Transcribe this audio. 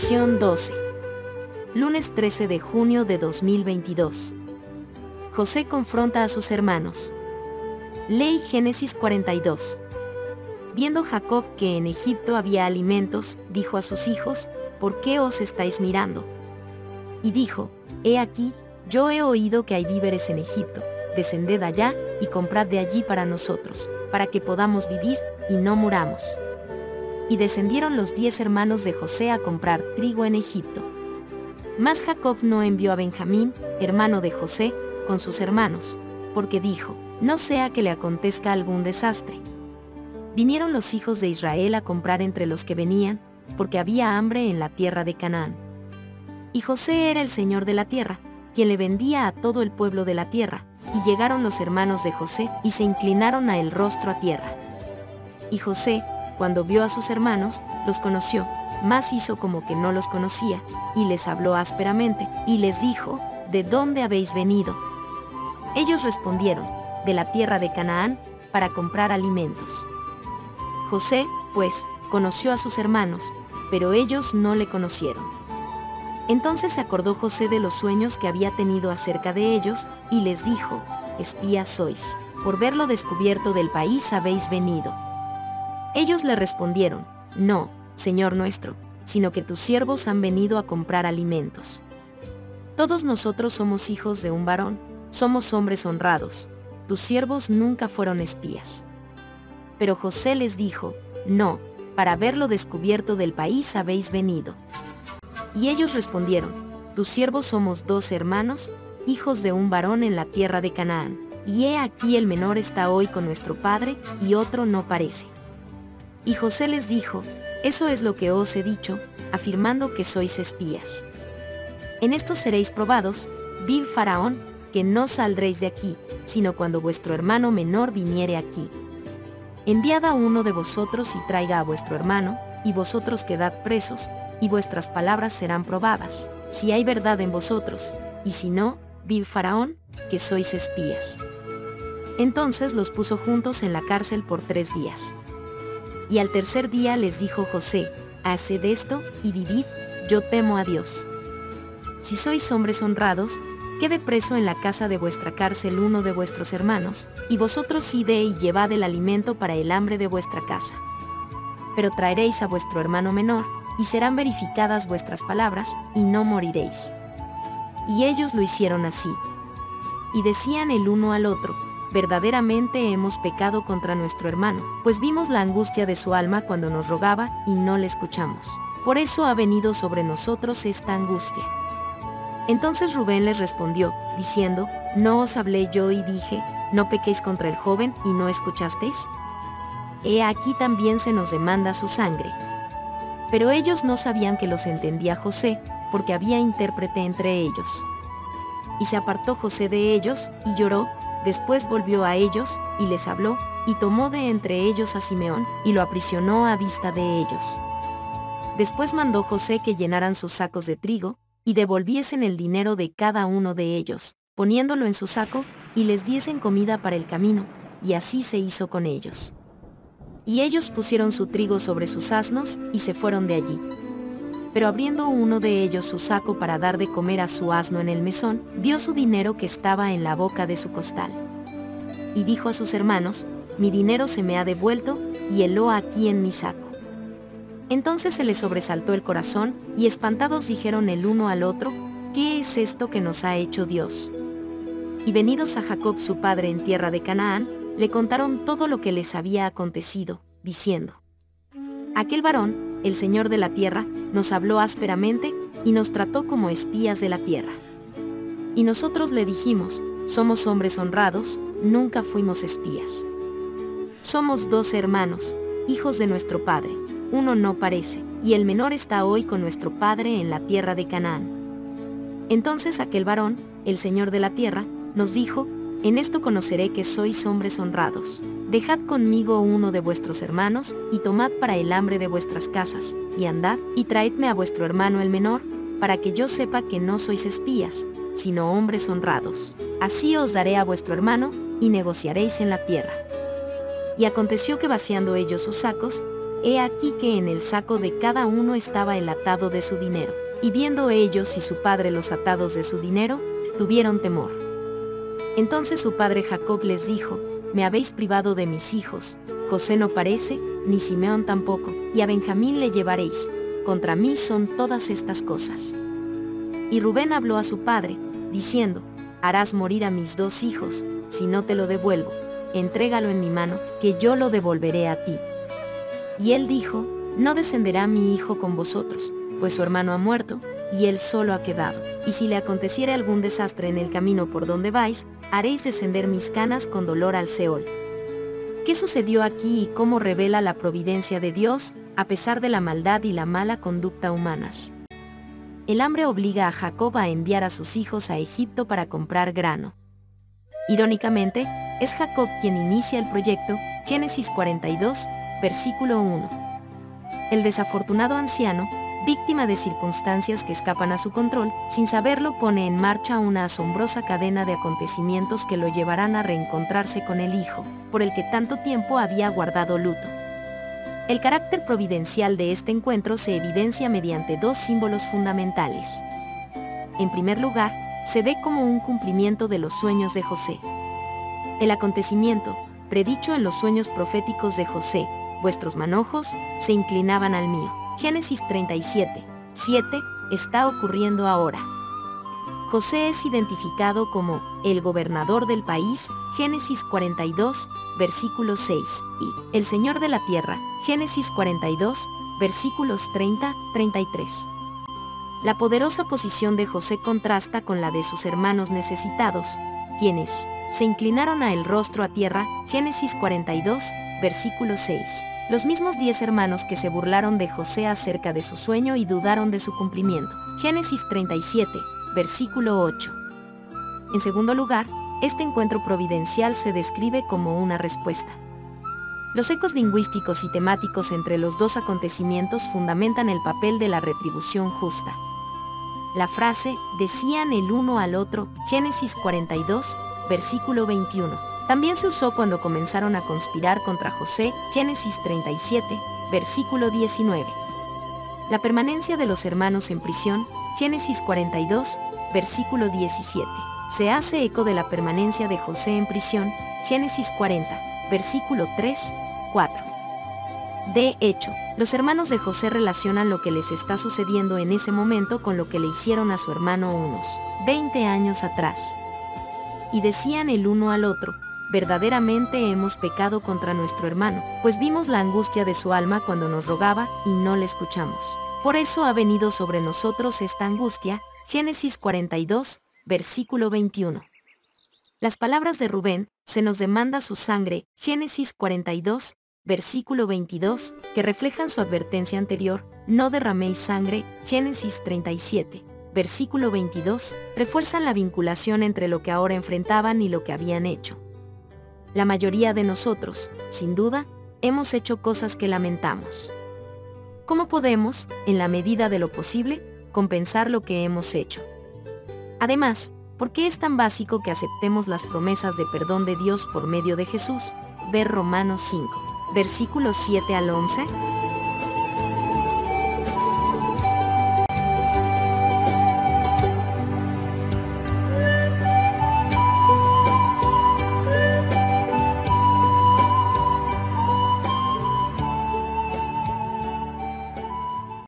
Lección 12. Lunes 13 de junio de 2022. José confronta a sus hermanos. Ley Génesis 42. Viendo Jacob que en Egipto había alimentos, dijo a sus hijos, ¿por qué os estáis mirando? Y dijo, He aquí, yo he oído que hay víveres en Egipto, descended allá y comprad de allí para nosotros, para que podamos vivir y no muramos y descendieron los diez hermanos de José a comprar trigo en Egipto. Mas Jacob no envió a Benjamín, hermano de José, con sus hermanos, porque dijo, no sea que le acontezca algún desastre. Vinieron los hijos de Israel a comprar entre los que venían, porque había hambre en la tierra de Canaán. Y José era el señor de la tierra, quien le vendía a todo el pueblo de la tierra, y llegaron los hermanos de José y se inclinaron a el rostro a tierra. Y José, cuando vio a sus hermanos, los conoció, mas hizo como que no los conocía, y les habló ásperamente, y les dijo, ¿de dónde habéis venido? Ellos respondieron, de la tierra de Canaán, para comprar alimentos. José, pues, conoció a sus hermanos, pero ellos no le conocieron. Entonces se acordó José de los sueños que había tenido acerca de ellos, y les dijo, espías sois, por verlo descubierto del país habéis venido. Ellos le respondieron, No, Señor nuestro, sino que tus siervos han venido a comprar alimentos. Todos nosotros somos hijos de un varón, somos hombres honrados, tus siervos nunca fueron espías. Pero José les dijo, No, para verlo descubierto del país habéis venido. Y ellos respondieron, Tus siervos somos dos hermanos, hijos de un varón en la tierra de Canaán, y he aquí el menor está hoy con nuestro padre, y otro no parece. Y José les dijo, Eso es lo que os he dicho, afirmando que sois espías. En esto seréis probados, viv Faraón, que no saldréis de aquí, sino cuando vuestro hermano menor viniere aquí. Enviad a uno de vosotros y traiga a vuestro hermano, y vosotros quedad presos, y vuestras palabras serán probadas, si hay verdad en vosotros, y si no, viv Faraón, que sois espías. Entonces los puso juntos en la cárcel por tres días. Y al tercer día les dijo José, haced esto y vivid, yo temo a Dios. Si sois hombres honrados, quede preso en la casa de vuestra cárcel uno de vuestros hermanos, y vosotros ide y llevad el alimento para el hambre de vuestra casa. Pero traeréis a vuestro hermano menor, y serán verificadas vuestras palabras, y no moriréis. Y ellos lo hicieron así. Y decían el uno al otro, verdaderamente hemos pecado contra nuestro hermano, pues vimos la angustia de su alma cuando nos rogaba y no le escuchamos. Por eso ha venido sobre nosotros esta angustia. Entonces Rubén les respondió, diciendo, ¿no os hablé yo y dije, no pequéis contra el joven y no escuchasteis? He aquí también se nos demanda su sangre. Pero ellos no sabían que los entendía José, porque había intérprete entre ellos. Y se apartó José de ellos, y lloró, Después volvió a ellos, y les habló, y tomó de entre ellos a Simeón, y lo aprisionó a vista de ellos. Después mandó José que llenaran sus sacos de trigo, y devolviesen el dinero de cada uno de ellos, poniéndolo en su saco, y les diesen comida para el camino, y así se hizo con ellos. Y ellos pusieron su trigo sobre sus asnos, y se fueron de allí. Pero abriendo uno de ellos su saco para dar de comer a su asno en el mesón, vio su dinero que estaba en la boca de su costal. Y dijo a sus hermanos, mi dinero se me ha devuelto, y heló aquí en mi saco. Entonces se les sobresaltó el corazón, y espantados dijeron el uno al otro, ¿qué es esto que nos ha hecho Dios? Y venidos a Jacob su padre en tierra de Canaán, le contaron todo lo que les había acontecido, diciendo, Aquel varón, el Señor de la tierra, nos habló ásperamente y nos trató como espías de la tierra. Y nosotros le dijimos, somos hombres honrados, nunca fuimos espías. Somos dos hermanos, hijos de nuestro Padre, uno no parece, y el menor está hoy con nuestro Padre en la tierra de Canaán. Entonces aquel varón, el Señor de la tierra, nos dijo, en esto conoceré que sois hombres honrados Dejad conmigo uno de vuestros hermanos, y tomad para el hambre de vuestras casas, y andad, y traedme a vuestro hermano el menor, para que yo sepa que no sois espías, sino hombres honrados. Así os daré a vuestro hermano, y negociaréis en la tierra. Y aconteció que vaciando ellos sus sacos, he aquí que en el saco de cada uno estaba el atado de su dinero. Y viendo ellos y su padre los atados de su dinero, tuvieron temor. Entonces su padre Jacob les dijo, me habéis privado de mis hijos, José no parece, ni Simeón tampoco, y a Benjamín le llevaréis, contra mí son todas estas cosas. Y Rubén habló a su padre, diciendo, harás morir a mis dos hijos, si no te lo devuelvo, entrégalo en mi mano, que yo lo devolveré a ti. Y él dijo, no descenderá mi hijo con vosotros, pues su hermano ha muerto, y él solo ha quedado. Y si le aconteciere algún desastre en el camino por donde vais, haréis descender mis canas con dolor al Seol. ¿Qué sucedió aquí y cómo revela la providencia de Dios, a pesar de la maldad y la mala conducta humanas? El hambre obliga a Jacob a enviar a sus hijos a Egipto para comprar grano. Irónicamente, es Jacob quien inicia el proyecto, Génesis 42, versículo 1. El desafortunado anciano, víctima de circunstancias que escapan a su control, sin saberlo pone en marcha una asombrosa cadena de acontecimientos que lo llevarán a reencontrarse con el hijo, por el que tanto tiempo había guardado luto. El carácter providencial de este encuentro se evidencia mediante dos símbolos fundamentales. En primer lugar, se ve como un cumplimiento de los sueños de José. El acontecimiento, predicho en los sueños proféticos de José, vuestros manojos, se inclinaban al mío. Génesis 37, 7, está ocurriendo ahora. José es identificado como el gobernador del país, Génesis 42, versículo 6, y el Señor de la tierra, Génesis 42, versículos 30, 33. La poderosa posición de José contrasta con la de sus hermanos necesitados, quienes se inclinaron a el rostro a tierra, Génesis 42, versículo 6 los mismos diez hermanos que se burlaron de José acerca de su sueño y dudaron de su cumplimiento. Génesis 37, versículo 8. En segundo lugar, este encuentro providencial se describe como una respuesta. Los ecos lingüísticos y temáticos entre los dos acontecimientos fundamentan el papel de la retribución justa. La frase, decían el uno al otro, Génesis 42, versículo 21 también se usó cuando comenzaron a conspirar contra José, Génesis 37, versículo 19. La permanencia de los hermanos en prisión, Génesis 42, versículo 17. Se hace eco de la permanencia de José en prisión, Génesis 40, versículo 3, 4. De hecho, los hermanos de José relacionan lo que les está sucediendo en ese momento con lo que le hicieron a su hermano unos 20 años atrás. Y decían el uno al otro, verdaderamente hemos pecado contra nuestro hermano, pues vimos la angustia de su alma cuando nos rogaba y no le escuchamos. Por eso ha venido sobre nosotros esta angustia, Génesis 42, versículo 21. Las palabras de Rubén, se nos demanda su sangre, Génesis 42, versículo 22, que reflejan su advertencia anterior, no derraméis sangre, Génesis 37, versículo 22, refuerzan la vinculación entre lo que ahora enfrentaban y lo que habían hecho. La mayoría de nosotros, sin duda, hemos hecho cosas que lamentamos. ¿Cómo podemos, en la medida de lo posible, compensar lo que hemos hecho? Además, ¿por qué es tan básico que aceptemos las promesas de perdón de Dios por medio de Jesús? Ver Romanos 5, versículos 7 al 11.